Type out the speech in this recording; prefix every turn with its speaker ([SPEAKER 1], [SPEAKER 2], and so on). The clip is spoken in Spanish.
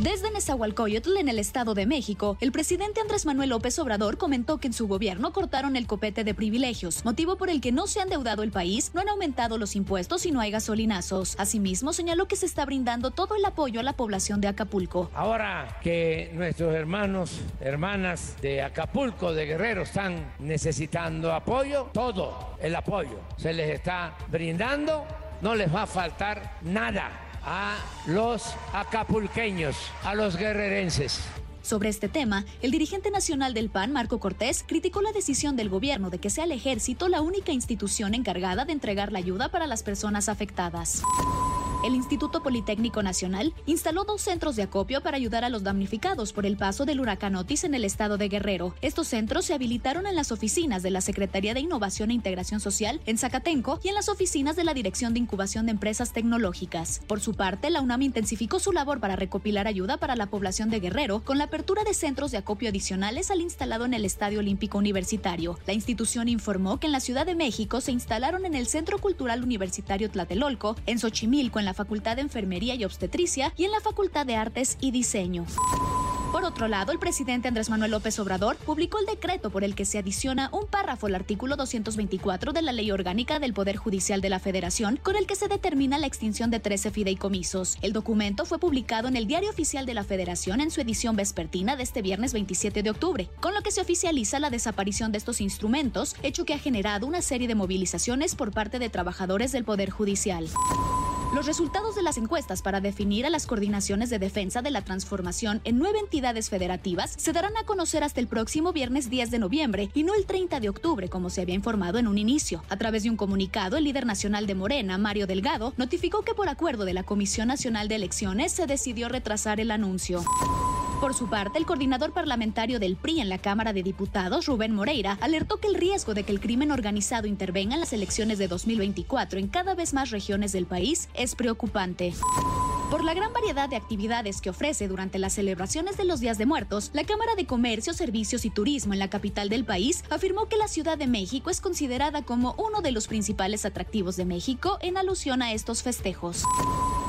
[SPEAKER 1] Desde Nezahualcóyotl, en el Estado de México, el presidente Andrés Manuel López Obrador comentó que en su gobierno cortaron el copete de privilegios, motivo por el que no se ha endeudado el país, no han aumentado los impuestos y no hay gasolinazos. Asimismo, señaló que se está brindando todo el apoyo a la población de Acapulco.
[SPEAKER 2] Ahora que nuestros hermanos, hermanas de Acapulco, de Guerrero, están necesitando apoyo, todo el apoyo se les está brindando, no les va a faltar nada a los acapulqueños, a los guerrerenses.
[SPEAKER 1] Sobre este tema, el dirigente nacional del PAN, Marco Cortés, criticó la decisión del gobierno de que sea el ejército la única institución encargada de entregar la ayuda para las personas afectadas el Instituto Politécnico Nacional instaló dos centros de acopio para ayudar a los damnificados por el paso del huracán Otis en el estado de Guerrero. Estos centros se habilitaron en las oficinas de la Secretaría de Innovación e Integración Social en Zacatenco y en las oficinas de la Dirección de Incubación de Empresas Tecnológicas. Por su parte, la UNAM intensificó su labor para recopilar ayuda para la población de Guerrero con la apertura de centros de acopio adicionales al instalado en el Estadio Olímpico Universitario. La institución informó que en la Ciudad de México se instalaron en el Centro Cultural Universitario Tlatelolco, en Xochimilco, en la Facultad de Enfermería y Obstetricia y en la Facultad de Artes y Diseño. Por otro lado, el presidente Andrés Manuel López Obrador publicó el decreto por el que se adiciona un párrafo al artículo 224 de la Ley Orgánica del Poder Judicial de la Federación, con el que se determina la extinción de 13 fideicomisos. El documento fue publicado en el Diario Oficial de la Federación en su edición vespertina de este viernes 27 de octubre, con lo que se oficializa la desaparición de estos instrumentos, hecho que ha generado una serie de movilizaciones por parte de trabajadores del Poder Judicial. Los resultados de las encuestas para definir a las coordinaciones de defensa de la transformación en nueve entidades federativas se darán a conocer hasta el próximo viernes 10 de noviembre y no el 30 de octubre, como se había informado en un inicio. A través de un comunicado, el líder nacional de Morena, Mario Delgado, notificó que por acuerdo de la Comisión Nacional de Elecciones se decidió retrasar el anuncio. Por su parte, el coordinador parlamentario del PRI en la Cámara de Diputados, Rubén Moreira, alertó que el riesgo de que el crimen organizado intervenga en las elecciones de 2024 en cada vez más regiones del país es preocupante. Por la gran variedad de actividades que ofrece durante las celebraciones de los Días de Muertos, la Cámara de Comercio, Servicios y Turismo en la capital del país afirmó que la Ciudad de México es considerada como uno de los principales atractivos de México en alusión a estos festejos.